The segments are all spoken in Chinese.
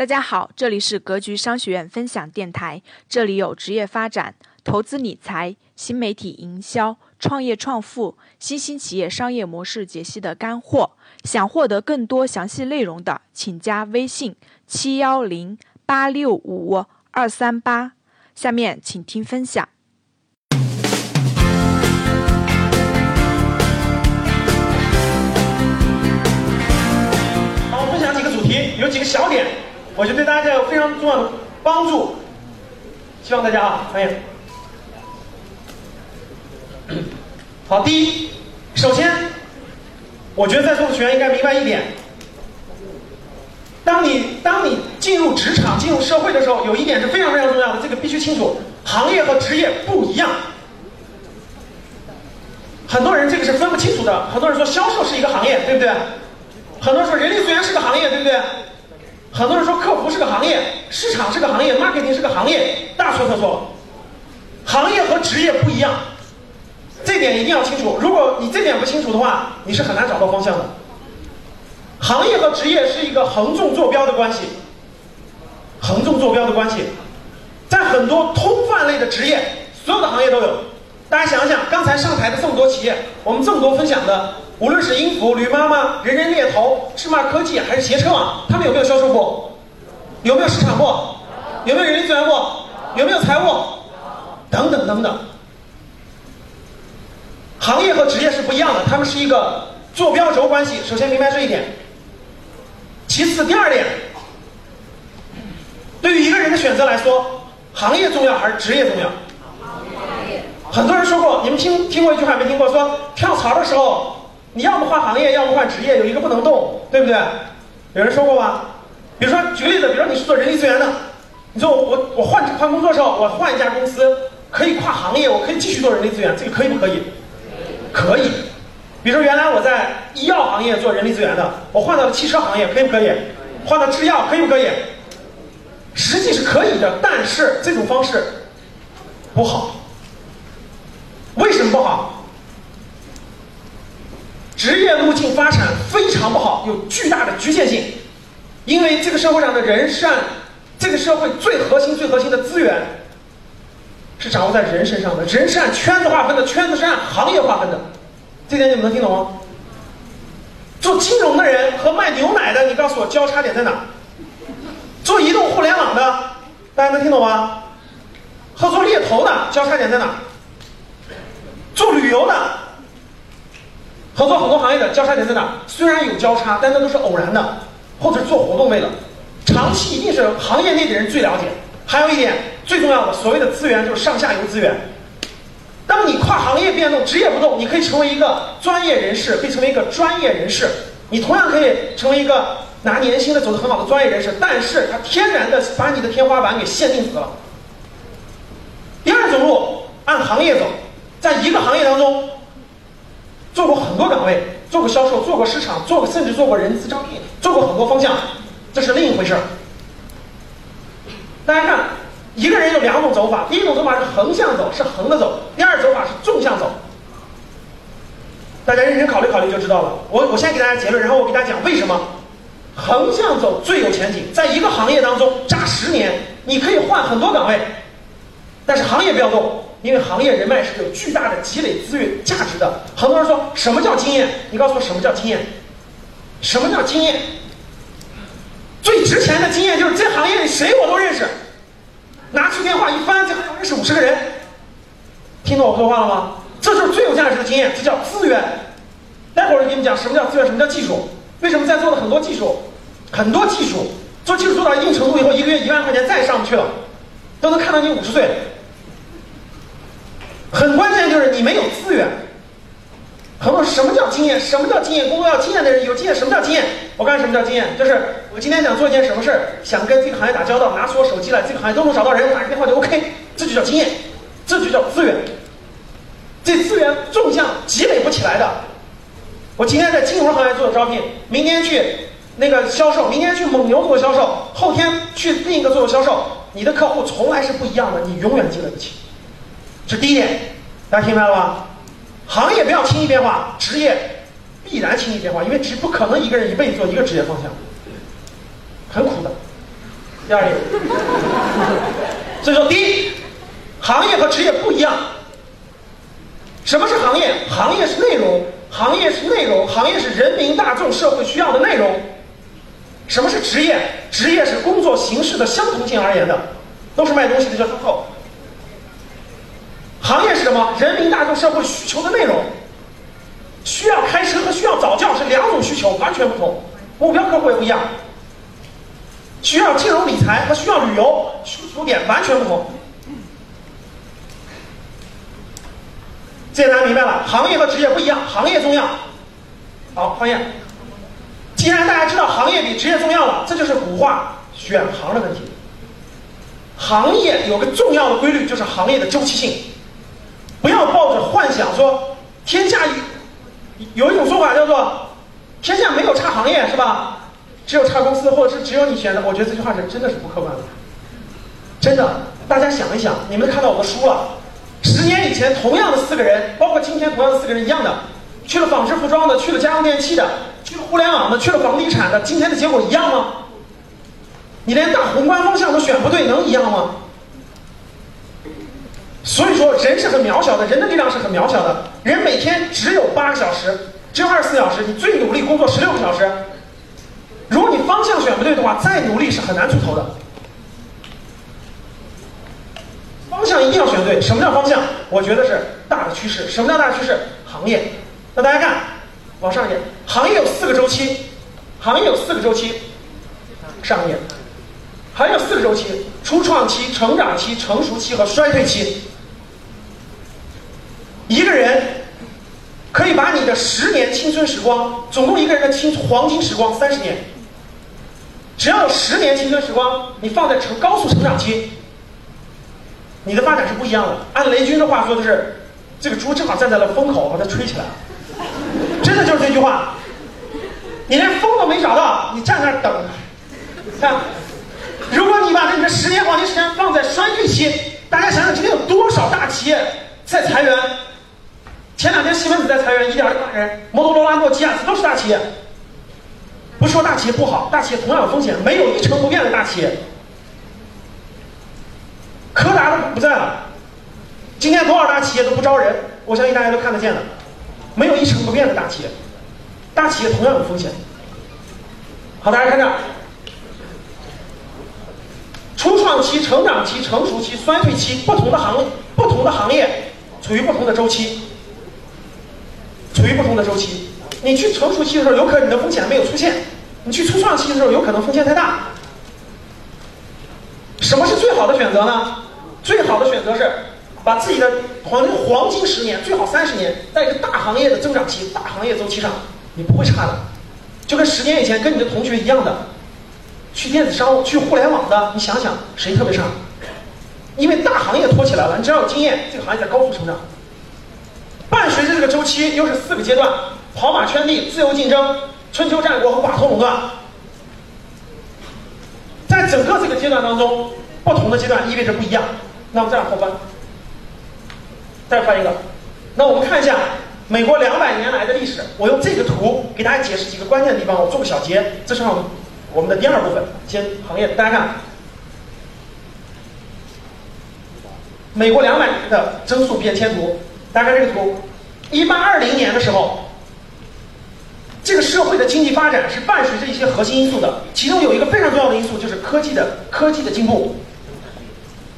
大家好，这里是格局商学院分享电台，这里有职业发展、投资理财、新媒体营销、创业创富、新兴企业商业模式解析的干货。想获得更多详细内容的，请加微信七幺零八六五二三八。下面请听分享。好，我分享几个主题，有几个小点，我觉得对大家有非常重要的帮助。希望大家啊，欢迎。好，第一，首先，我觉得在座的学员应该明白一点：当你当你进入职场、进入社会的时候，有一点是非常非常重要的，这个必须清楚，行业和职业不一样。很多人这个是分不清楚的，很多人说销售是一个行业，对不对？很多人说人力资源是个行业，对不对？很多人说客服是个行业，市场是个行业，marketing 是个行业，大错特错。行业和职业不一样，这点一定要清楚。如果你这点不清楚的话，你是很难找到方向的。行业和职业是一个横纵坐标的关系，横纵坐标的关系，在很多通贩类的职业，所有的行业都有。大家想想，刚才上台的这么多企业，我们这么多分享的，无论是音符、驴妈妈、人人猎头、芝麻科技还是携程网，他们有没有销售部？有没有市场部？有没有人力资源部？有没有财务？等等等等。行业和职业是不一样的，他们是一个坐标轴关系。首先明白这一点。其次，第二点，对于一个人的选择来说，行业重要还是职业重要？很多人说过，你们听听过一句话没听过？说跳槽的时候，你要么换行业，要么换职业，有一个不能动，对不对？有人说过吗？比如说举个例子，比如说你是做人力资源的，你说我我我换换工作的时候，我换一家公司，可以跨行业，我可以继续做人力资源，这个可以不可以？可以。比如说原来我在医药行业做人力资源的，我换到了汽车行业，可以不可以？换到制药可以不可以？实际是可以的，但是这种方式不好。为什么不好？职业路径发展非常不好，有巨大的局限性。因为这个社会上的人是按这个社会最核心、最核心的资源是掌握在人身上的，人是按圈子划分的，圈子是按行业划分的。这点你们能听懂吗？做金融的人和卖牛奶的，你告诉我交叉点在哪？做移动互联网的，大家能听懂吗？和做猎头的交叉点在哪？做旅游的，合作很多行业的交叉点在哪？虽然有交叉，但那都是偶然的，或者是做活动为了。长期一定是行业内的人最了解。还有一点最重要的，所谓的资源就是上下游资源。当你跨行业变动，职业不动，你可以成为一个专业人士，可以成为一个专业人士。你同样可以成为一个拿年薪的走得很好的专业人士，但是它天然的把你的天花板给限定死了。第二种路按行业走。在一个行业当中，做过很多岗位，做过销售，做过市场，做过甚至做过人资招聘，做过很多方向，这是另一回事儿。大家看，一个人有两种走法，第一种走法是横向走，是横着走；第二种走法是纵向走。大家认真考虑考虑就知道了。我我先给大家结论，然后我给大家讲为什么横向走最有前景。在一个行业当中扎十年，你可以换很多岗位，但是行业不要动。因为行业人脉是有巨大的积累资源价值的。很多人说什么叫经验？你告诉我什么叫经验？什么叫经验？最值钱的经验就是这行业里谁我都认识。拿出电话一翻，这行业认识五十个人。听懂我说话了吗？这就是最有价值的经验，这叫资源。待会儿我给你们讲什么叫资源，什么叫技术。为什么在座的很多技术，很多技术做技术做到一定程度以后，一个月一万块钱再也上不去了，都能看到你五十岁。很关键就是你没有资源。很多什么叫经验？什么叫经验？工作要经验的人有经验。什么叫经验？我告诉你什么叫经验，就是我今天想做一件什么事儿，想跟这个行业打交道，拿出我手机来，这个行业都能找到人，打个电话就 OK，这就叫经验，这就叫资源。这资源纵向积累不起来的。我今天在金融行业做招聘，明天去那个销售，明天去蒙牛做销售，后天去另一个做销售，你的客户从来是不一样的，你永远积累不起。这第一点，大家听明白了吗？行业不要轻易变化，职业必然轻易变化，因为只不可能一个人一辈子做一个职业方向，很苦的。第二点。所以说，第一，行业和职业不一样。什么是行业？行业是内容，行业是内容，行业是人民大众社会需要的内容。什么是职业？职业是工作形式的相同性而言的，都是卖东西的叫销售。行业是什么？人民大众社会需求的内容。需要开车和需要早教是两种需求，完全不同，目标客户也不一样。需要金融理财和需要旅游需求点完全不同。这大家明白了，行业和职业不一样，行业重要。好，行业。既然大家知道行业比职业重要了，这就是古话选行的问题。行业有个重要的规律，就是行业的周期性。不要抱着幻想说天下有一种说法叫做天下没有差行业是吧？只有差公司，或者是只有你选的。我觉得这句话是真的是不客观的。真的，大家想一想，你们看到我的书了。十年以前，同样的四个人，包括今天同样的四个人一样的，去了纺织服装的，去了家用电器的，去了互联网的，去了房地产的，今天的结果一样吗？你连大宏观方向都选不对，能一样吗？所以说，人是很渺小的，人的力量是很渺小的。人每天只有八个小时，只有二十四小时，你最努力工作十六个小时。如果你方向选不对的话，再努力是很难出头的。方向一定要选对。什么叫方向？我觉得是大的趋势。什么叫大趋势？行业。那大家看，往上一点，行业有四个周期，行业有四个周期。上一页，行业有四个周期：初创期、成长期、成熟期和衰退期。一个人可以把你的十年青春时光，总共一个人的青黄金时光三十年，只要有十年青春时光，你放在成高速成长期，你的发展是不一样的。按雷军的话说，就是这个猪正好站在了风口，把它吹起来，真的就是这句话。你连风都没找到，你站那儿等，看，如果你把这个十年黄金时间放在衰退期，大家想想今天有多少大企业在裁员？前两天西门子在裁员一点六万人，摩托罗拉、诺基亚都是大企业。不是说大企业不好，大企业同样有风险，没有一成不变的大企业。柯达都不在了，今天多少大企业都不招人，我相信大家都看得见的，没有一成不变的大企业，大企业同样有风险。好，大家看这，初创期、成长期、成熟期、衰退期，不同的行不同的行业处于不同的周期。处于不同的周期，你去成熟期的时候，有可能你的风险没有出现；你去初创期的时候，有可能风险太大。什么是最好的选择呢？最好的选择是把自己的黄金黄金十年，最好三十年，在一个大行业的增长期、大行业周期上，你不会差的。就跟十年以前跟你的同学一样的，去电子商务、去互联网的，你想想谁特别差？因为大行业托起来了，你只要有经验，这个行业在高速成长。随着这个周期，又是四个阶段：跑马圈地、自由竞争、春秋战国和寡头垄断。在整个这个阶段当中，不同的阶段意味着不一样。那我们再往后翻，再翻一个。那我们看一下美国两百年来的历史。我用这个图给大家解释几个关键的地方。我做个小结，这是我们的第二部分。先行业，大家看，美国两百年的增速变迁图。大家看这个图，一八二零年的时候，这个社会的经济发展是伴随着一些核心因素的，其中有一个非常重要的因素就是科技的科技的进步。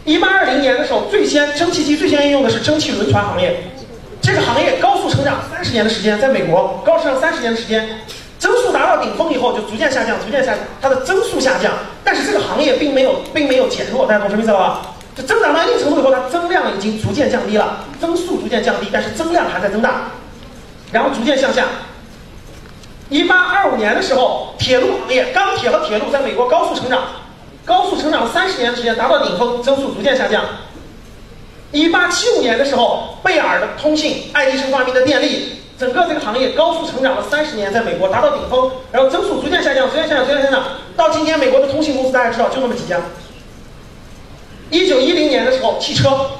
一八二零年的时候，最先蒸汽机最先应用的是蒸汽轮船行业，这个行业高速成长三十年的时间，在美国高成长三十年的时间，增速达到顶峰以后就逐渐下降，逐渐下降，它的增速下降，但是这个行业并没有并没有减弱，大家懂什么意思了吧？就增长到一定程度以后，它增量已经逐渐降低了，增速逐渐降低，但是增量还在增大，然后逐渐向下。一八二五年的时候，铁路行业，钢铁和铁路在美国高速成长，高速成长了三十年的时间，达到顶峰，增速逐渐下降。一八七五年的时候，贝尔的通信，爱迪生发明的电力，整个这个行业高速成长了三十年，在美国达到顶峰，然后增速逐渐下降，逐渐下降，逐渐下降，到今天美国的通信公司大家知道就那么几家。一九一零年的时候，汽车，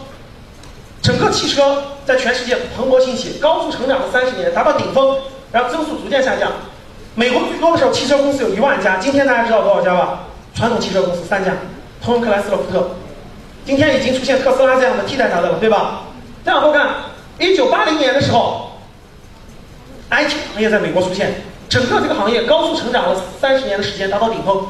整个汽车在全世界蓬勃兴起，高速成长了三十年，达到顶峰，然后增速逐渐下降。美国最多的时候，汽车公司有一万家，今天大家知道多少家吧？传统汽车公司三家，通用、克莱斯勒、福特。今天已经出现特斯拉这样的替代它的了，对吧？再往后看，一九八零年的时候，IT 行业在美国出现，整个这个行业高速成长了三十年的时间，达到顶峰。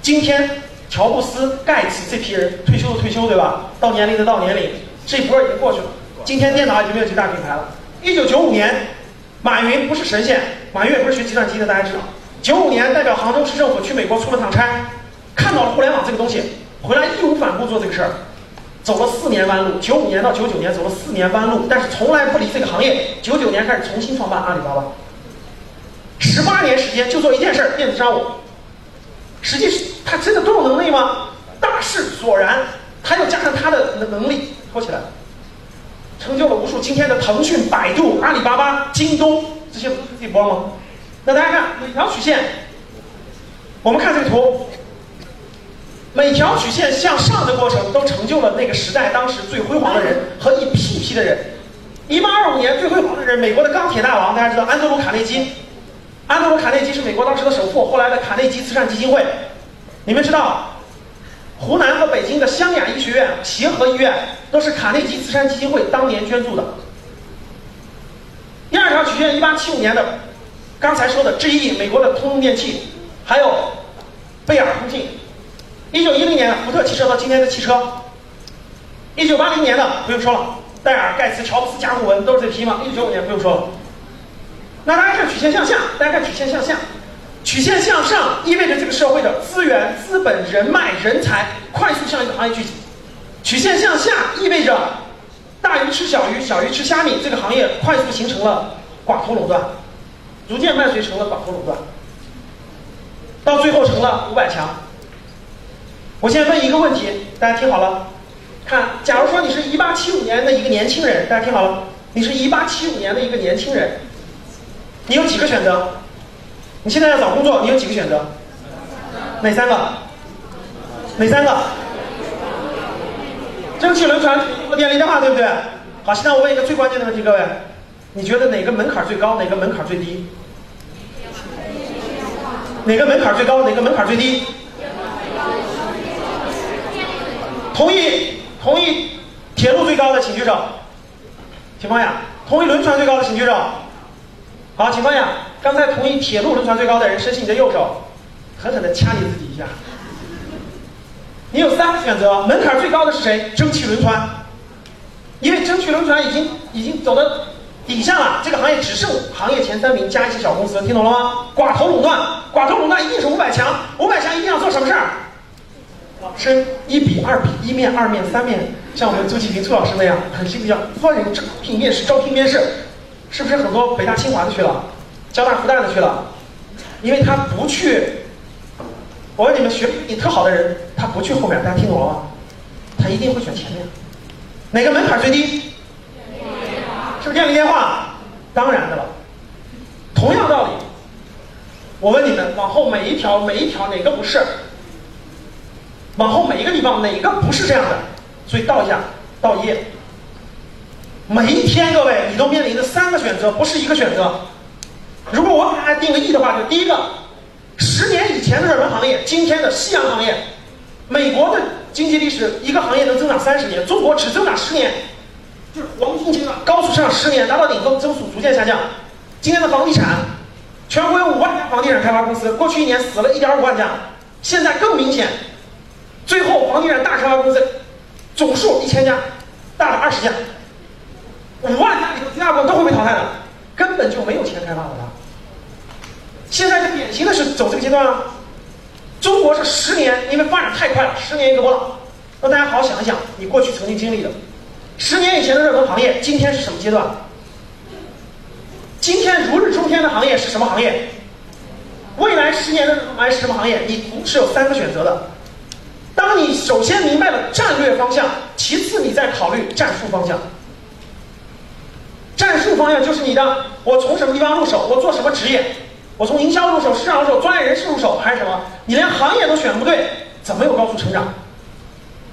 今天，乔布斯、盖茨这批人退休的退休，对吧？到年龄的到年龄，这波已经过去了。今天电脑已经没有几大品牌了。一九九五年，马云不是神仙，马云也不是学计算机的，大家知道。九五年代表杭州市政府去美国出了趟差，看到了互联网这个东西，回来义无反顾做这个事儿。走了四年弯路，九五年到九九年走了四年弯路，但是从来不离这个行业。九九年开始重新创办阿里巴巴，十八年时间就做一件事儿——电子商务。实际是他真的都有能力吗？大势所然，他又加上他的能能力拖起来，成就了无数今天的腾讯、百度、阿里巴巴、京东，这些不是这波吗？那大家看每条曲线，我们看这个图。每条曲线向上的过程，都成就了那个时代当时最辉煌的人和一批批的人。一八二五年最辉煌的人，美国的钢铁大王，大家知道安德鲁卡内基。安德鲁卡内基是美国当时的首富，后来的卡内基慈善基金会。你们知道，湖南和北京的湘雅医学院、协和医院都是卡内基慈善基金会当年捐助的。第二条曲线，一八七五年的，刚才说的 GE 美国的通用电气，还有贝尔通信。一九一零年的福特汽车到今天的汽车，一九八零年的不用说了，戴尔、盖茨、乔布斯、甲骨文都是这批嘛。一九九五年不用说了。那大家看曲线向下，大家看曲线向下，曲线向上意味着这个社会的资源、资本、人脉、人才快速向一个行业聚集；曲线向下意味着大鱼吃小鱼，小鱼吃虾米，这个行业快速形成了寡头垄断，逐渐伴随成了寡头垄断，到最后成了五百强。我先问一个问题，大家听好了，看，假如说你是一八七五年的一个年轻人，大家听好了，你是一八七五年的一个年轻人，你有几个选择？你现在要找工作，你有几个选择？哪三个？哪三个？蒸汽轮船、电力电话，对不对？好，现在我问一个最关键的问题，各位，你觉得哪个门槛最高，哪个门槛最低？哪个门槛最高，哪个门槛最低？同意同意铁路最高的请举手，请放下。同意轮船最高的请举手。好，请放下。刚才同意铁路轮船最高的人，伸起你的右手，狠狠的掐你自己一下。你有三个选择，门槛最高的是谁？蒸汽轮船，因为蒸汽轮船已经已经走到底下了，这个行业只剩行业前三名加一些小公司，听懂了吗？寡头垄断，寡头垄断一定是五百强，五百强一定要做什么事儿？升一比二比一面二面三面，像我们周启平周老师那样很辛苦，叫欢迎招聘面试招聘面试，是不是很多北大清华的去了，交大复旦的去了？因为他不去，我问你们学历特好的人，他不去后面，大家听懂了吗？他一定会选前面。哪个门槛最低？是不是电力电话？当然的了。同样道理，我问你们，往后每一条每一条哪个不是？往后每一个地方哪个不是这样的？所以倒一下，倒一页。每一天，各位你都面临着三个选择，不是一个选择。如果我给大家定个义的话，就第一个，十年以前的热门行业，今天的夕阳行业。美国的经济历史，一个行业能增长三十年，中国只增长十年，就是黄金阶段高速成长十年，达到顶峰，增速逐渐下降。今天的房地产，全国有五万家房地产开发公司，过去一年死了一点五万家，现在更明显。最后，房地产大开发公司总数一千家，大了二十家，五万家里头，绝大部分都会被淘汰的，根本就没有钱开发了。现在是典型的是走这个阶段啊。中国是十年，因为发展太快了，十年一个波浪。让大家好好想一想，你过去曾经经历的，十年以前的热门行业，今天是什么阶段？今天如日中天的行业是什么行业？未来十年的热门行业是什么行业？你是有三个选择的。当你首先明白了战略方向，其次你再考虑战术方向。战术方向就是你的，我从什么地方入手，我做什么职业，我从营销入手、市场入手、专业人士入手，还是什么？你连行业都选不对，怎么有高速成长？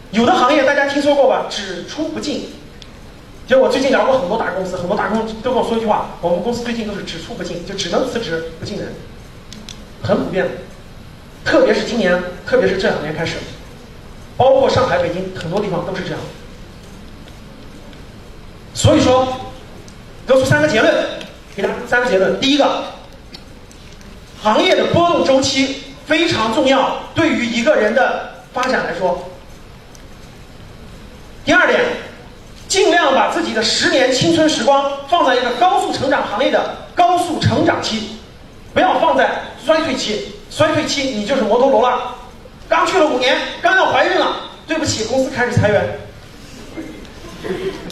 有的行业大家听说过吧？只出不进。其实我最近聊过很多大公司，很多大公司都跟我说一句话：我们公司最近都是只出不进，就只能辞职不进人，很普遍的。特别是今年，特别是这两年开始，包括上海、北京很多地方都是这样。所以说，得出三个结论，给大家三个结论。第一个，行业的波动周期非常重要，对于一个人的发展来说。第二点，尽量把自己的十年青春时光放在一个高速成长行业的高速成长期，不要放在衰退期。衰退期你就是摩托罗拉，刚去了五年，刚要怀孕了，对不起，公司开始裁员。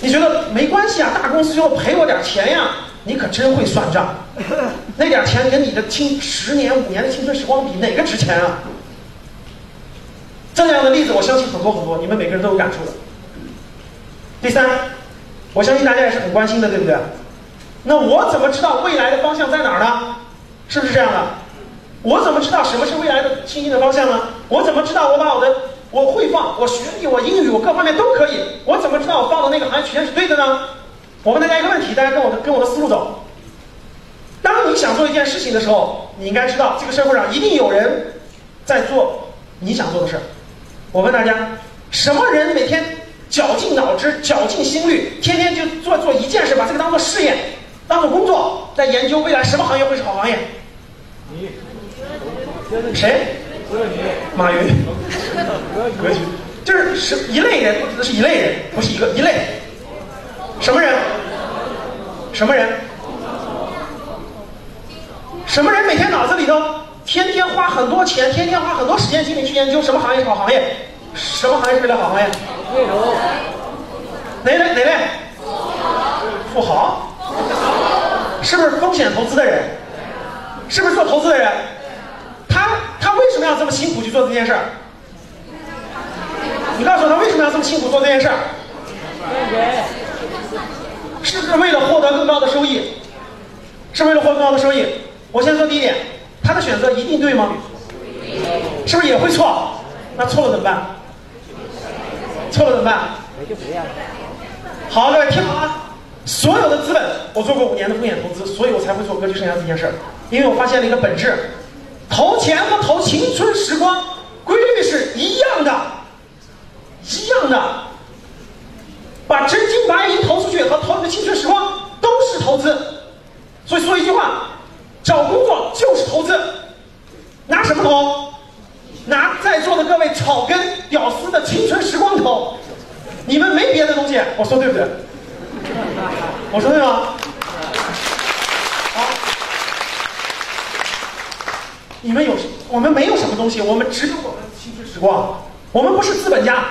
你觉得没关系啊？大公司就赔我点钱呀？你可真会算账。那点钱跟你的青十年五年的青春时光比，哪个值钱啊？这样的例子我相信很多很多，你们每个人都有感触的。第三，我相信大家也是很关心的，对不对？那我怎么知道未来的方向在哪儿呢？是不是这样的？我怎么知道什么是未来的新兴的方向呢？我怎么知道我把我的我会放我学历我英语我各方面都可以？我怎么知道我放的那个行业曲线是对的呢？我问大家一个问题，大家跟我的跟我的思路走。当你想做一件事情的时候，你应该知道这个社会上一定有人在做你想做的事儿。我问大家，什么人每天绞尽脑汁、绞尽心力，天天就做做一件事，把这个当做事业、当做工作，在研究未来什么行业会是好行业？你。谁？马云。格局，就是是一类人，我指的是一类人，不是一个一类。什么人？什么人？什么人每天脑子里头天天花很多钱，天天花很多时间精力去研究什么行业是好行业？什么行业是未来好行业？内容哪类？哪类？富豪。是不是风险投资的人？是不是做投资的人？他他为什么要这么辛苦去做这件事儿？你告诉我，他为什么要这么辛苦做这件事儿？是不是为了获得更高的收益？是为了获得更高的收益？我先说第一点，他的选择一定对吗？是不是也会错？那错了怎么办？错了怎么办？好，各位听好啊！所有的资本，我做过五年的风险投资，所以我才会做格局生涯这件事儿，因为我发现了一个本质。投钱和投青春时光规律是一样的，一样的。把真金白银投出去和投你的青春时光都是投资。所以说一句话：找工作就是投资。拿什么投？拿在座的各位草根屌丝的青春时光投。你们没别的东西，我说对不对？我说对吗？你们有，我们没有什么东西，我们只有我们青春时光。我们不是资本家。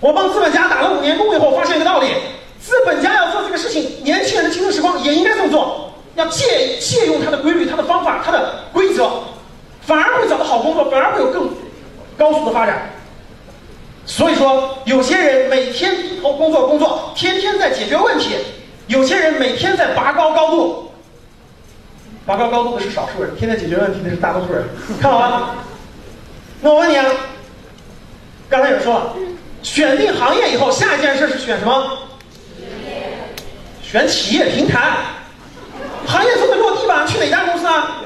我帮资本家打了五年工以后，发现一个道理：资本家要做这个事情，年轻人的青春时光也应该这么做，要借借用他的规律、他的方法、他的规则，反而会找到好工作，反而会有更高速的发展。所以说，有些人每天工作工作，天天在解决问题；有些人每天在拔高高度。拔高高度的是少数人，天天解决问题的是大多数人。看好了，那我问你啊，刚才有人说了，选定行业以后，下一件事是选什么？选企业平台。行业总得落地吧？去哪家公司啊？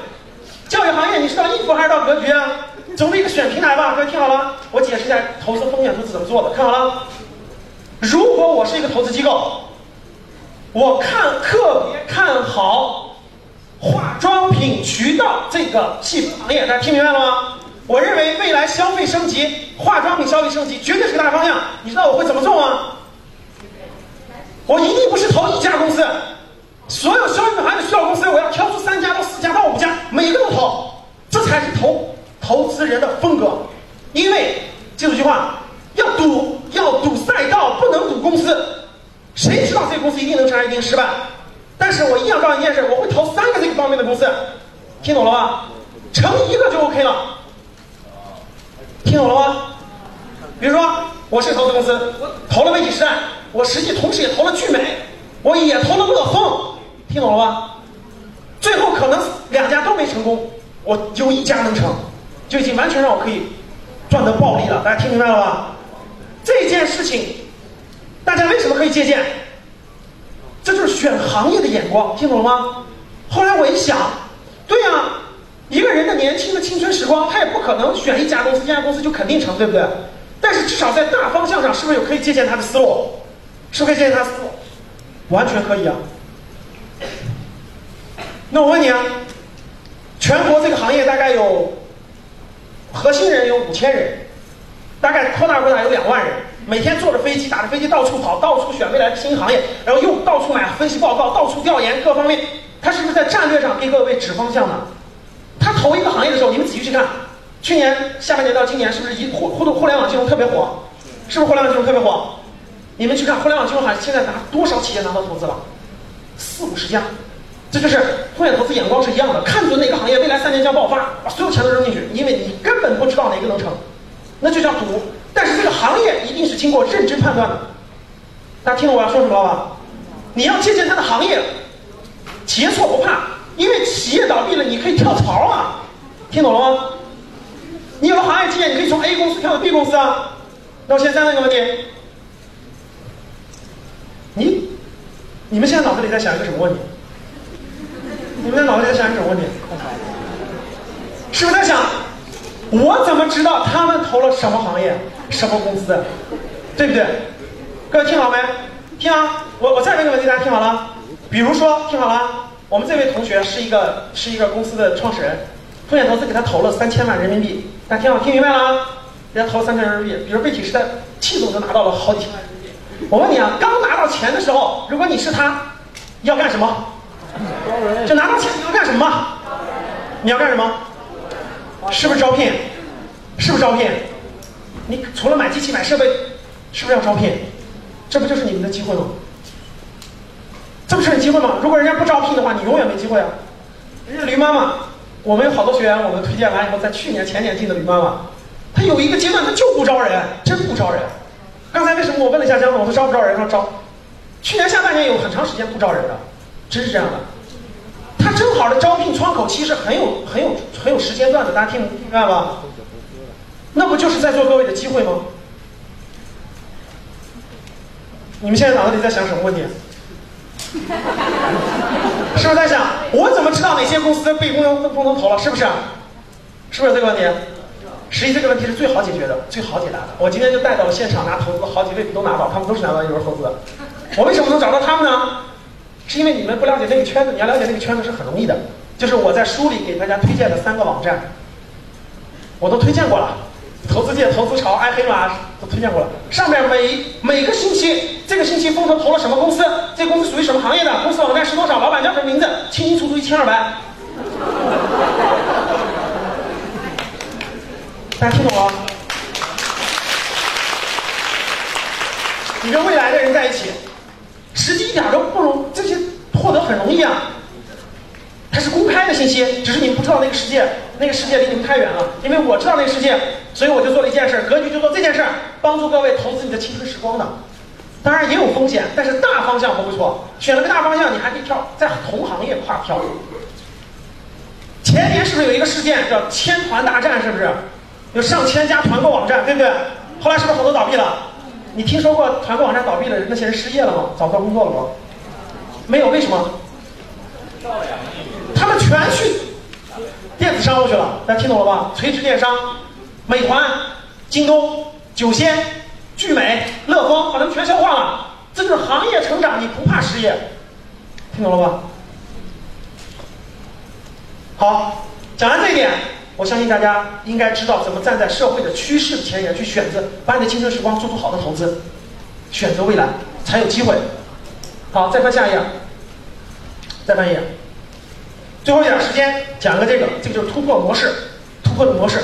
教育行业你是到易福还是到格局啊？总得一个选平台吧？各位听好了，我解释一下投资风险投资怎么做的。看好了，如果我是一个投资机构，我看特别看好。化妆品渠道这个细分行业，大家听明白了吗？我认为未来消费升级，化妆品消费升级绝对是个大方向。你知道我会怎么做吗？我一定不是投一家公司，所有消费品行业需要公司，我要挑出三家到四家到五家，每个都投，这才是投投资人的风格。因为记住一句话，要赌要赌赛道，不能赌公司。谁知道这个公司一定能成，一定失败？但是我一样告诉你一件事，我会投三个这个方面的公司，听懂了吗？成一个就 OK 了，听懂了吗？比如说，我是投资公司，我投了微体时代，我实际同时也投了聚美，我也投了乐风，听懂了吗？最后可能两家都没成功，我有一家能成，就已经完全让我可以赚得暴利了。大家听明白了吧？这件事情，大家为什么可以借鉴？这就是选行业的眼光，听懂了吗？后来我一想，对呀，一个人的年轻的青春时光，他也不可能选一家公司，这家公司就肯定成，对不对？但是至少在大方向上，是不是有可以借鉴他的思路？是不是可以借鉴他思路？完全可以啊。那我问你啊，全国这个行业大概有核心人有五千人，大概扩大扩大有两万人，每天坐着飞机打着飞机到处跑，到处选未来的新行业，然后又到处买分析报告，到处调研各方面，他是不是在战略上给各位指方向呢？他投一个行业的时候，你们仔细去看，去年下半年到今年，是不是一互互动互联网金融特别火？是不是互联网金融特别火？你们去看互联网金融行业现在拿多少企业拿到投资了？四五十家。这就是风险投资眼光是一样的，看准哪个行业未来三年将爆发，把所有钱都扔进去，因为你根本不知道哪个能成，那就叫赌。但是这个行业一定是经过认真判断的。大家听懂我要说什么了吧？你要借鉴他的行业，企业错不怕，因为企业倒闭了，你可以跳槽啊。听懂了吗？你有了行业经验，你可以从 A 公司跳到 B 公司啊。那我现在三个问题，你你们现在脑子里在想一个什么问题？你们在脑子里在想什么问题？是不是在想，我怎么知道他们投了什么行业、什么公司，对不对？各位听好没？听啊！我我再问个问题，大家听好了。比如说，听好了，我们这位同学是一个是一个公司的创始人，风险投资给他投了三千万人民币。大家听好，听明白了啊？给他投了三千万人民币。比如被体时代，气总就拿到了好几千万人民币。我问你啊，刚拿到钱的时候，如果你是他，要干什么？就拿到钱你要干什么？你要干什么？是不是招聘？是不是招聘？你除了买机器买设备，是不是要招聘？这不就是你们的机会吗？这不是你机会吗？如果人家不招聘的话，你永远没机会啊！人家驴妈妈，我们有好多学员，我们推荐完以后，在去年前年进的驴妈妈，他有一个阶段他就不招人，真不招人。刚才为什么我问了一下江总，我说招不招人？他说招。去年下半年有很长时间不招人的。真是这样的，他正好的招聘窗口期是很有很有很有时间段的，大家听明白吗？那不就是在座各位的机会吗？你们现在脑子里在想什么问题？是不是在想我怎么知道哪些公司被公司风投投了？是不是？是不是这个问题？实际这个问题是最好解决的，最好解答的。我今天就带到了现场拿投资，好几位都拿到，他们都是拿到一轮投资。我为什么能找到他们呢？是因为你们不了解那个圈子，你要了解那个圈子是很容易的。就是我在书里给大家推荐的三个网站，我都推荐过了。投资界、投资潮、爱黑马都推荐过了。上面每每个星期，这个星期风投投了什么公司？这公司属于什么行业的？公司网站是多少？老板叫什么名字？清清楚楚，一清二白。大家听懂了？你跟未来的人在一起。实际一点都不容，这些获得很容易啊。它是公开的信息，只是你们不知道那个世界，那个世界离你们太远了。因为我知道那个世界，所以我就做了一件事，格局就做这件事，帮助各位投资你的青春时光的。当然也有风险，但是大方向都不错。选了个大方向，你还可以跳，在同行业跨跳。前年是不是有一个事件叫千团大战？是不是？有上千家团购网站，对不对？后来是不是好多倒闭了？你听说过团购网站倒闭了，那些人失业了吗？找不到工作了吗？没有，为什么？他们全去电子商务去了。大家听懂了吧？垂直电商，美团、京东、酒仙、聚美、乐蜂，把他们全消化了。这就是行业成长，你不怕失业。听懂了吧？好，讲完这一点。我相信大家应该知道怎么站在社会的趋势前沿去选择，把你的青春时光做出好的投资，选择未来才有机会。好，再翻下一页，再翻页。最后一点时间讲个这个，这个就是突破模式，突破的模式。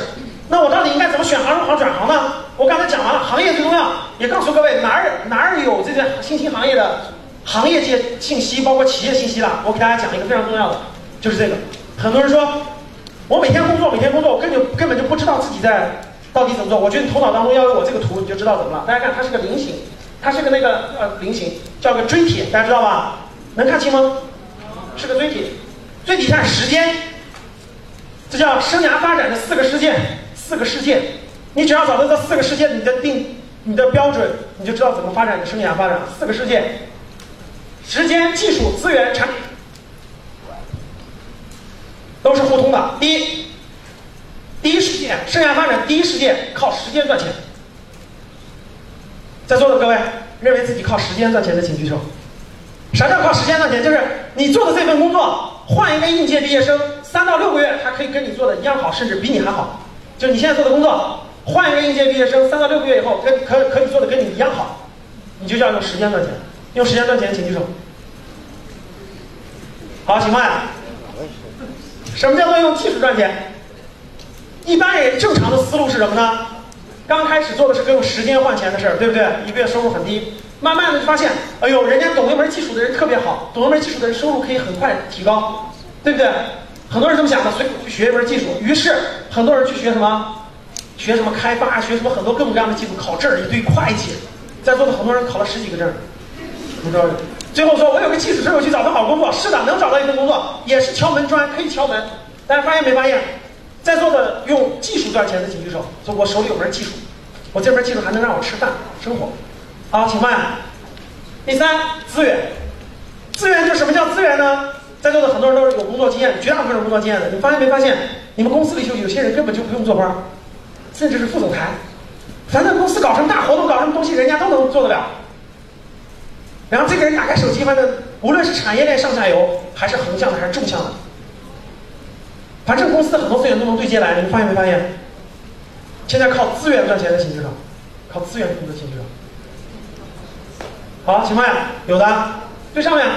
那我到底应该怎么选行入行转行呢？我刚才讲完了，行业最重要，也告诉各位哪儿哪儿有这些新兴行业的行业界信息，包括企业信息了。我给大家讲一个非常重要的，就是这个。很多人说。我每天工作，每天工作，我根本根本就不知道自己在到底怎么做。我觉得你头脑当中要有我这个图，你就知道怎么了。大家看，它是个菱形，它是个那个呃菱形，叫个锥体，大家知道吧？能看清吗？是个锥体，最底下时间，这叫生涯发展的四个事件，四个事件。你只要找到这四个事件，你的定，你的标准，你就知道怎么发展你的生涯发展。四个事件：时间、技术、资源、产品。都是互通的。第一，第一世界生涯发展，第一世界靠时间赚钱。在座的各位，认为自己靠时间赚钱的，请举手。啥叫靠时间赚钱？就是你做的这份工作，换一个应届毕业生，三到六个月，他可以跟你做的一样好，甚至比你还好。就你现在做的工作，换一个应届毕业生，三到六个月以后，跟可可以做的跟你一样好，你就叫用时间赚钱。用时间赚钱，请举手。好，请问，什么叫做用技术赚钱？一般人正常的思路是什么呢？刚开始做的是跟用时间换钱的事儿，对不对？一个月收入很低，慢慢的就发现，哎呦，人家懂一门技术的人特别好，懂一门技术的人收入可以很快提高，对不对？很多人这么想的，所以去学一门技术。于是很多人去学什么？学什么开发？学什么很多各种各样的技术，考证一堆会计。在座的很多人考了十几个证，你知道最后说我有个技术证，我去找份好工作。是的，能找到一份工作，也是敲门砖，可以敲门。但是发现没发现？在座的用技术赚钱的请举手，说我手里有门技术，我这门技术还能让我吃饭生活。好，请问，第三资源，资源就什么叫资源呢？在座的很多人都是有工作经验，绝大部分人工作经验的。你发现没发现？你们公司里就有些人根本就不用坐班，甚至是副总裁，反正公司搞什么大活动，搞什么东西，人家都能做得了。然后这个人打开手机，反正无论是产业链上下游，还是横向的，还是纵向的。反正公司的很多资源都能对接来，你们发现没发现？现在靠资源赚钱的形式了，靠资源工作形式了。好，请问有的最上面，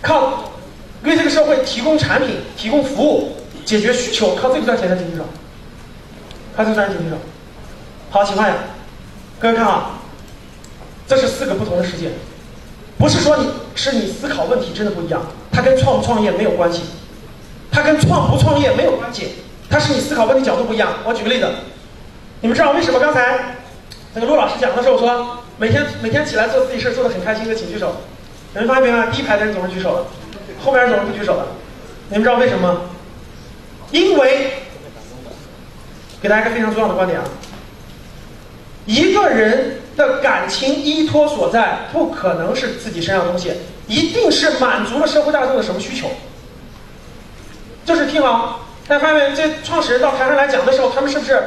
靠为这个社会提供产品、提供服务、解决需求，靠这个赚钱的请举手。靠这个赚钱请举手。好，请问各位看啊，这是四个不同的世界，不是说你是你思考问题真的不一样，它跟创不创业没有关系。它跟创不创业没有关系，它是你思考问题角度不一样。我举个例子，你们知道为什么刚才那个陆老师讲的时候说，每天每天起来做自己事做的很开心的，请举手。有人发现没有？第一排的人总是举手的，后面人总是不举手的。你们知道为什么吗？因为给大家一个非常重要的观点啊，一个人的感情依托所在不可能是自己身上的东西，一定是满足了社会大众的什么需求。就是听好，大家发现没？这创始人到台上来讲的时候，他们是不是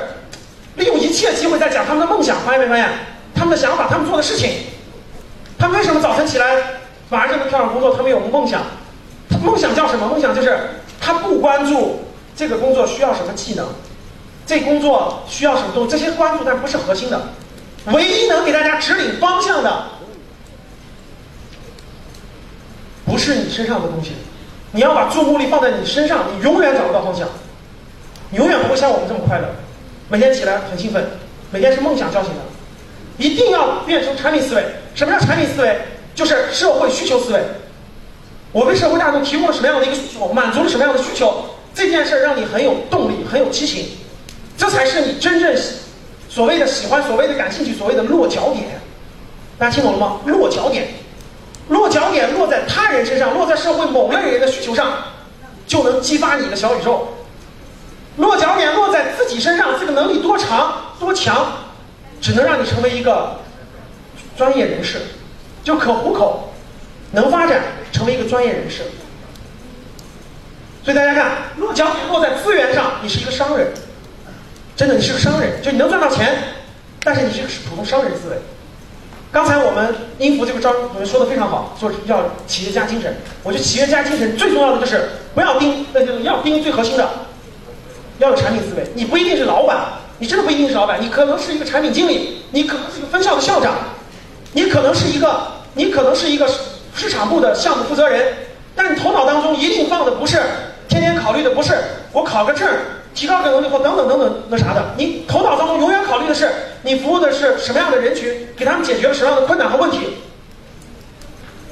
利用一切机会在讲他们的梦想？发现没发现？他们的想法，他们做的事情，他们为什么早晨起来晚上就能跳上工作？他们有梦想，梦想叫什么？梦想就是他不关注这个工作需要什么技能，这工作需要什么东西，这些关注但不是核心的，唯一能给大家指引方向的，不是你身上的东西。你要把注目力放在你身上，你永远找不到方向，你永远不会像我们这么快乐。每天起来很兴奋，每天是梦想叫醒的，一定要变成产品思维。什么叫产品思维？就是社会需求思维。我为社会大众提供了什么样的一个需求，满足了什么样的需求，这件事儿让你很有动力，很有激情，这才是你真正所谓的喜欢、所谓的感兴趣、所谓的落脚点。大家听懂了吗？落脚点。落脚点落在他人身上，落在社会某类人的需求上，就能激发你的小宇宙。落脚点落在自己身上，这个能力多长多强，只能让你成为一个专业人士，就可糊口，能发展成为一个专业人士。所以大家看，落脚落在资源上，你是一个商人，真的你是个商人，就你能赚到钱，但是你是个普通商人思维。刚才我们音符这个张同学说的非常好，说要企业家精神。我觉得企业家精神最重要的就是不要盯，那就是要盯最核心的，要有产品思维。你不一定是老板，你真的不一定是老板，你可能是一个产品经理，你可能是一个分校的校长，你可能是一个，你可能是一个市场部的项目负责人，但你头脑当中一定放的不是，天天考虑的不是我考个证。提高个能力或等等等等那啥的，你头脑当中永远考虑的是你服务的是什么样的人群，给他们解决了什么样的困难和问题。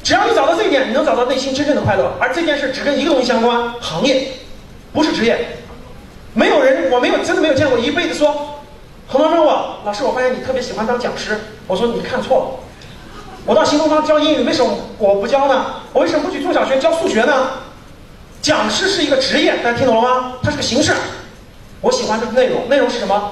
只要你找到这一点，你能找到内心真正的快乐。而这件事只跟一个东西相关，行业，不是职业。没有人，我没有真的没有见过一辈子说，很多人问我，老师，我发现你特别喜欢当讲师。我说你看错了，我到新东方教英语，为什么我不教呢？我为什么不去中小学教数学呢？讲师是一个职业，大家听懂了吗？它是个形式。我喜欢这个内容，内容是什么？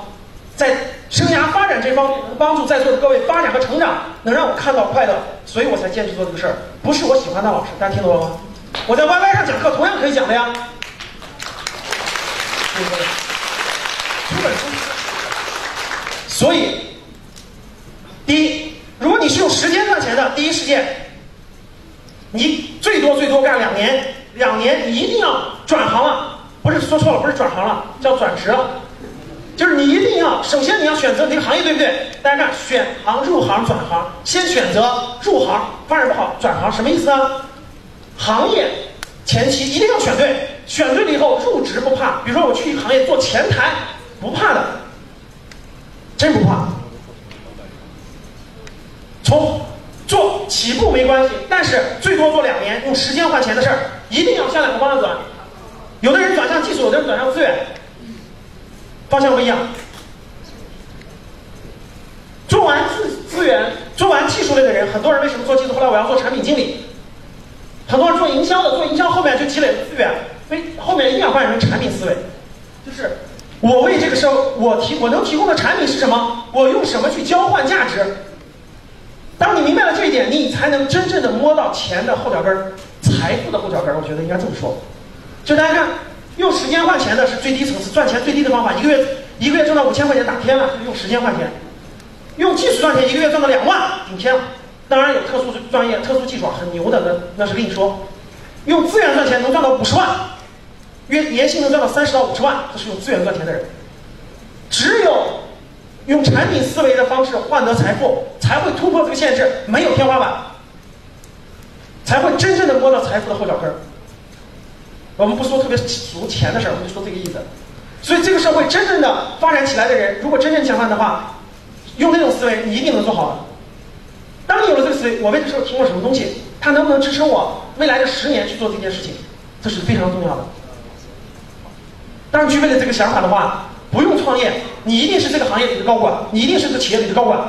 在生涯发展这方面帮助在座的各位发展和成长，能让我看到快乐，所以我才坚持做这个事儿。不是我喜欢当老师，大家听懂了吗？我在 YY 上讲课同样可以讲的呀，所以，第一，如果你是用时间赚钱的，第一时间，你最多最多干两年，两年你一定要转行了，不是说错了，不是转行了，叫转职了。就是你一定要，首先你要选择哪个行业，对不对？大家看，选行、入行、转行，先选择入行，发展不好转行，什么意思呢？行业前期一定要选对，选对了以后入职不怕。比如说我去行业做前台，不怕的，真不怕。从做起步没关系，但是最多做两年，用时间换钱的事儿，一定要向两个方向转。有的人转向技术，有的人转向资源。方向不一样，做完资资源、做完技术类的人，很多人为什么做技术？后来我要做产品经理。很多人做营销的，做营销后面就积累资源，所以后面一定要换成产品思维。就是我为这个时候，我提我能提供的产品是什么？我用什么去交换价值？当你明白了这一点，你才能真正的摸到钱的后脚跟儿，财富的后脚跟儿。我觉得应该这么说。就大家看。用时间换钱的是最低层次，赚钱最低的方法，一个月一个月挣到五千块钱打天了，用时间换钱。用技术赚钱，一个月赚到两万顶天了。当然有特殊专业、特殊技术很牛的，那那是另说。用资源赚钱能赚到五十万，约年薪能赚到三十到五十万，这是用资源赚钱的人。只有用产品思维的方式换得财富，才会突破这个限制，没有天花板，才会真正的摸到财富的后脚跟儿。我们不说特别俗钱的事儿，我们就说这个意思。所以这个社会真正的发展起来的人，如果真正强悍的话，用那种思维，你一定能做好。当你有了这个思维，我为这个社会提供什么东西，它能不能支撑我未来的十年去做这件事情，这是非常重要的。当然，具备了这个想法的话，不用创业，你一定是这个行业里的高管，你一定是这个企业里的高管。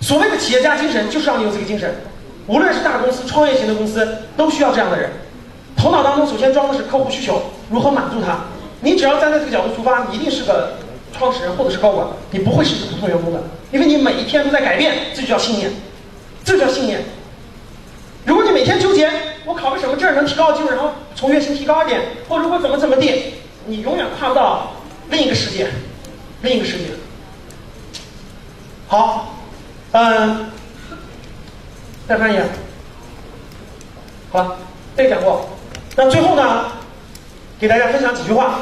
所谓的企业家精神，就是让你有这个精神。无论是大公司、创业型的公司，都需要这样的人。头脑当中首先装的是客户需求，如何满足他？你只要站在这个角度出发，你一定是个创始人或者是高管，你不会是个普通员工的，因为你每一天都在改变，这就叫信念，这叫信念。如果你每天纠结我考个什么证能提高技术，然后从月薪提高一点，或如果怎么怎么地，你永远看不到另一个世界，另一个世界。好，嗯，再看一眼，好了，这个讲过。那最后呢，给大家分享几句话，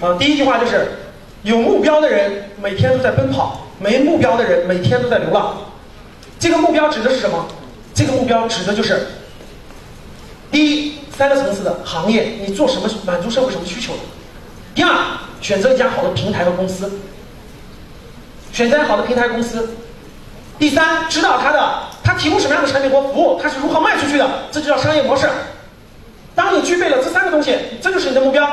啊，第一句话就是，有目标的人每天都在奔跑，没目标的人每天都在流浪。这个目标指的是什么？这个目标指的就是，第一，三个层次的行业，你做什么满足社会什么需求；第二，选择一家好的平台和公司，选择好的平台公司；第三，知道它的它提供什么样的产品或服务，它是如何卖出去的，这就叫商业模式。当你具备了这三个东西，这就是你的目标：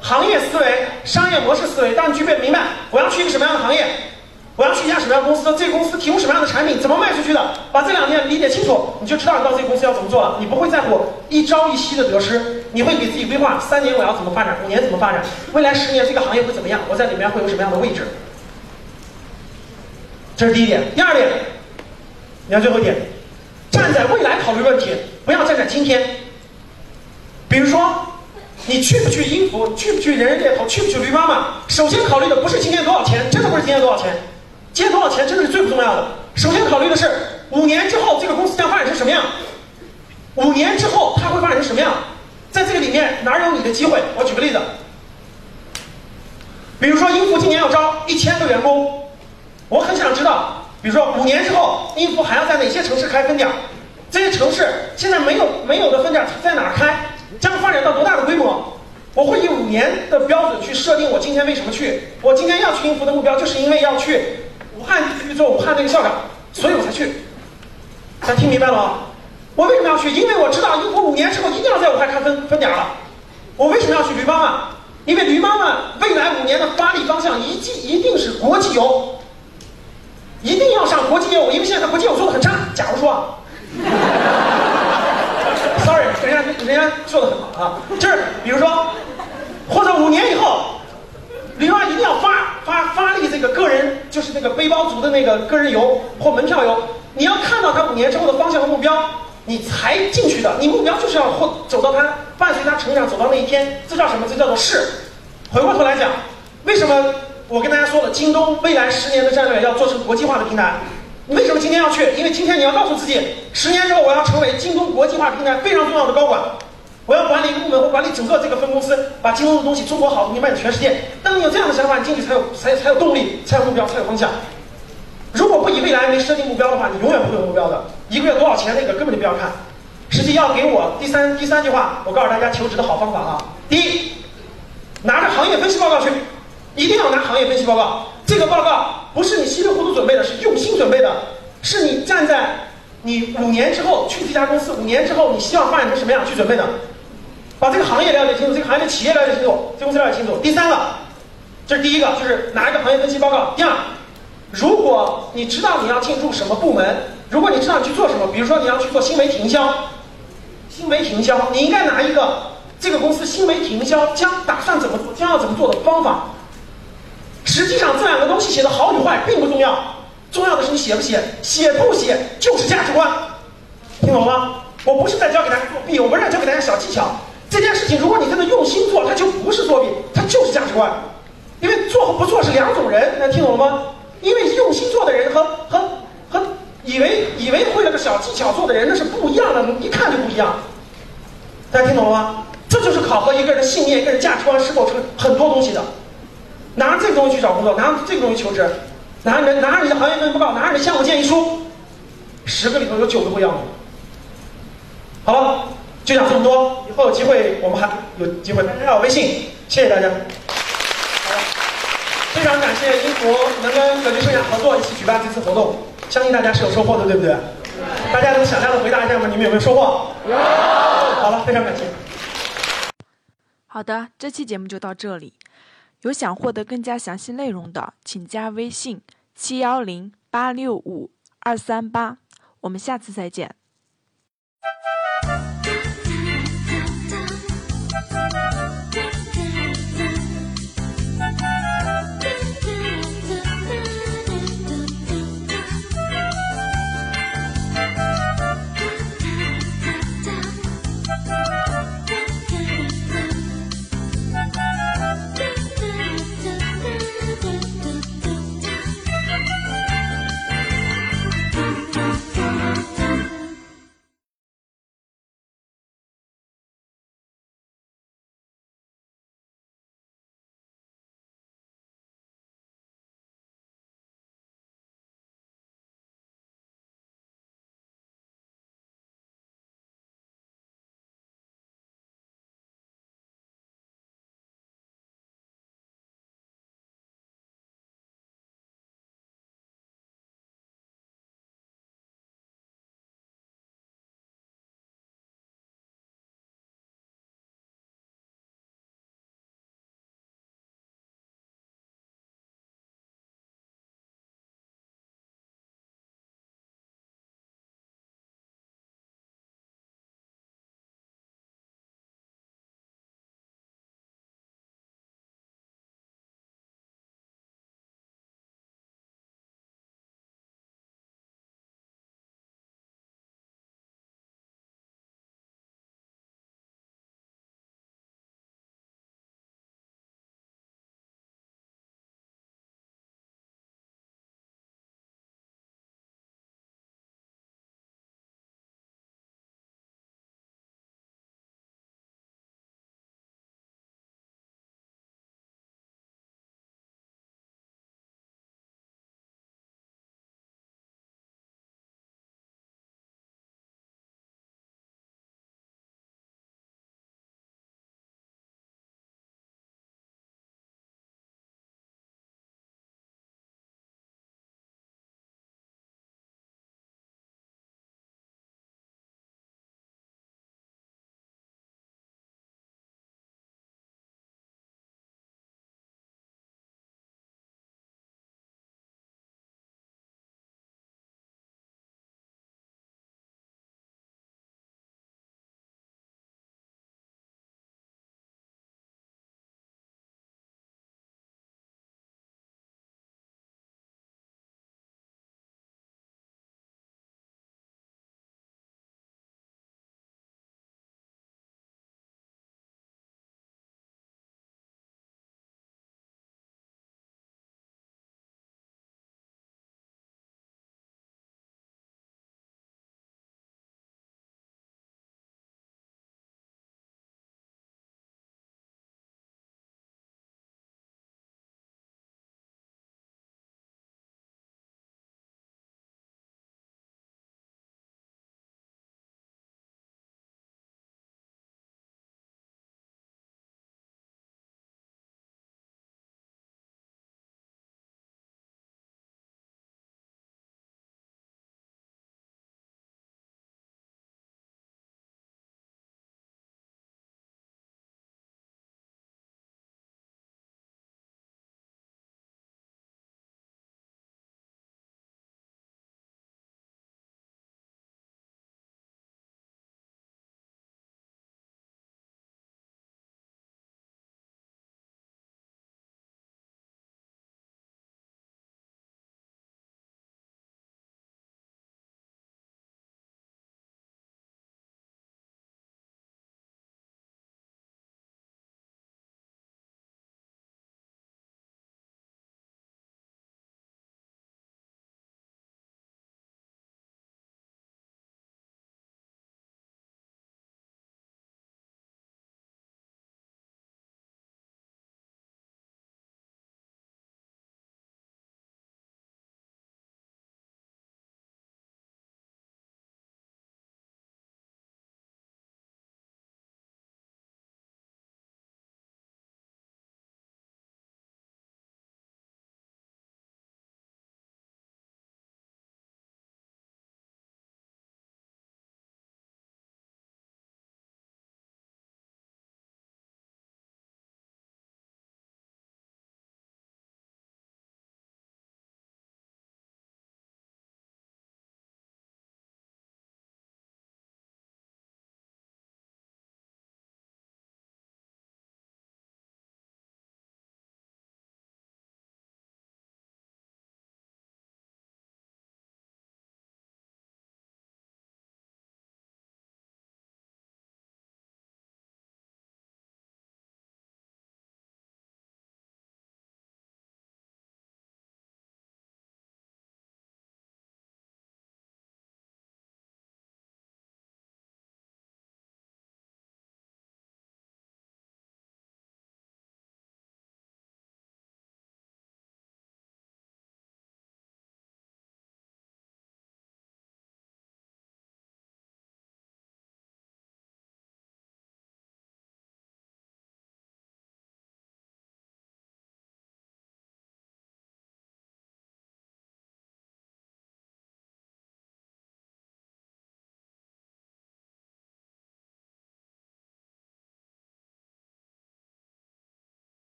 行业思维、商业模式思维。当你具备明白我要去一个什么样的行业，我要去一家什么样的公司，这个公司提供什么样的产品，怎么卖出去的，把这两点理解清楚，你就知道你到这个公司要怎么做了。你不会在乎一朝一夕的得失，你会给自己规划：三年我要怎么发展，五年怎么发展，未来十年这个行业会怎么样，我在里面会有什么样的位置。这是第一点。第二点，你看最后一点，站在未来考虑问题，不要站在今天。比如说，你去不去音符，去不去人人猎头，去不去驴妈妈？首先考虑的不是今天多少钱，真的不是今天多少钱，今天多少钱真的是最不重要的。首先考虑的是五年之后这个公司将发展成什么样，五年之后它会发展成什么样，在这个里面哪有你的机会？我举个例子，比如说音符今年要招一千个员工，我很想知道，比如说五年之后音符还要在哪些城市开分店？这些城市现在没有没有的分店在哪开？将发展到多大的规模？我会以五年的标准去设定我今天为什么去。我今天要去音符的目标，就是因为要去汉地区做武汉那个校长，所以我才去。大家听明白了吗？我为什么要去？因为我知道英国五年之后一定要在武汉开分分点了。我为什么要去驴妈妈？因为驴妈妈未来五年的发力方向一定一定是国际游，一定要上国际业务，因为现在国际业务做的很差。假如说。Sorry，人家人家做的很好啊，就是比如说，或者五年以后，李妈一定要发发发力这个个人，就是那个背包族的那个个人游或门票游，你要看到他五年之后的方向和目标，你才进去的。你目标就是要或走到他伴随他成长走到那一天，这叫什么？这叫做势。回过头来讲，为什么我跟大家说了，京东未来十年的战略要做成国际化的平台？你为什么今天要去？因为今天你要告诉自己，十年之后我要成为京东国际化平台非常重要的高管，我要管理一个部门或管理整个这个分公司，把京东的东西中国好东西卖给全世界。当你有这样的想法，你进去才有才才有动力，才有目标，才有方向。如果不以未来为设定目标的话，你永远不会有目标的。一个月多少钱那个根本就不要看。实际要给我第三第三句话，我告诉大家求职的好方法啊。第一，拿着行业分析报告去，一定要拿行业分析报告。这个报告不是你稀里糊涂准备的，是用心准备的，是你站在你五年之后去这家公司，五年之后你希望发展成什么样去准备的，把这个行业了解清楚，这个行业的企业了解清楚，这公司了解清楚。第三个，这是第一个，就是拿一个行业分析报告。第二，如果你知道你要进入什么部门，如果你知道你去做什么，比如说你要去做新媒体营销，新媒体营销，你应该拿一个这个公司新媒体营销将打算怎么做，将要怎么做的方法。实际上，这两个东西写的好与坏并不重要，重要的是你写不写，写不写就是价值观，听懂了吗？我不是在教给大家作弊，我不是在教给大家小技巧。这件事情，如果你真的用心做，它就不是作弊，它就是价值观。因为做和不做是两种人，能听懂了吗？因为用心做的人和和和以为以为会了个小技巧做的人，那是不一样的，一看就不一样。大家听懂了吗？这就是考核一个人的信念、一个人价值观是否成很多东西的。拿着这个东西去找工作，拿着这个东西求职，拿着拿着你的行业分析报告，拿着你的项目建议书，十个里头有九个不要你。好了，就讲这么多，以后有机会我们还有机会加我微信，谢谢大家。好了，非常感谢英孚能跟葛局生涯合作一起举办这次活动，相信大家是有收获的，对不对？大家能响亮的回答一下吗？你们有没有收获？有。好了，非常感谢。好的，这期节目就到这里。有想获得更加详细内容的，请加微信七幺零八六五二三八，我们下次再见。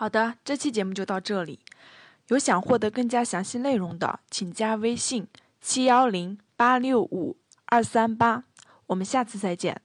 好的，这期节目就到这里。有想获得更加详细内容的，请加微信七幺零八六五二三八。我们下次再见。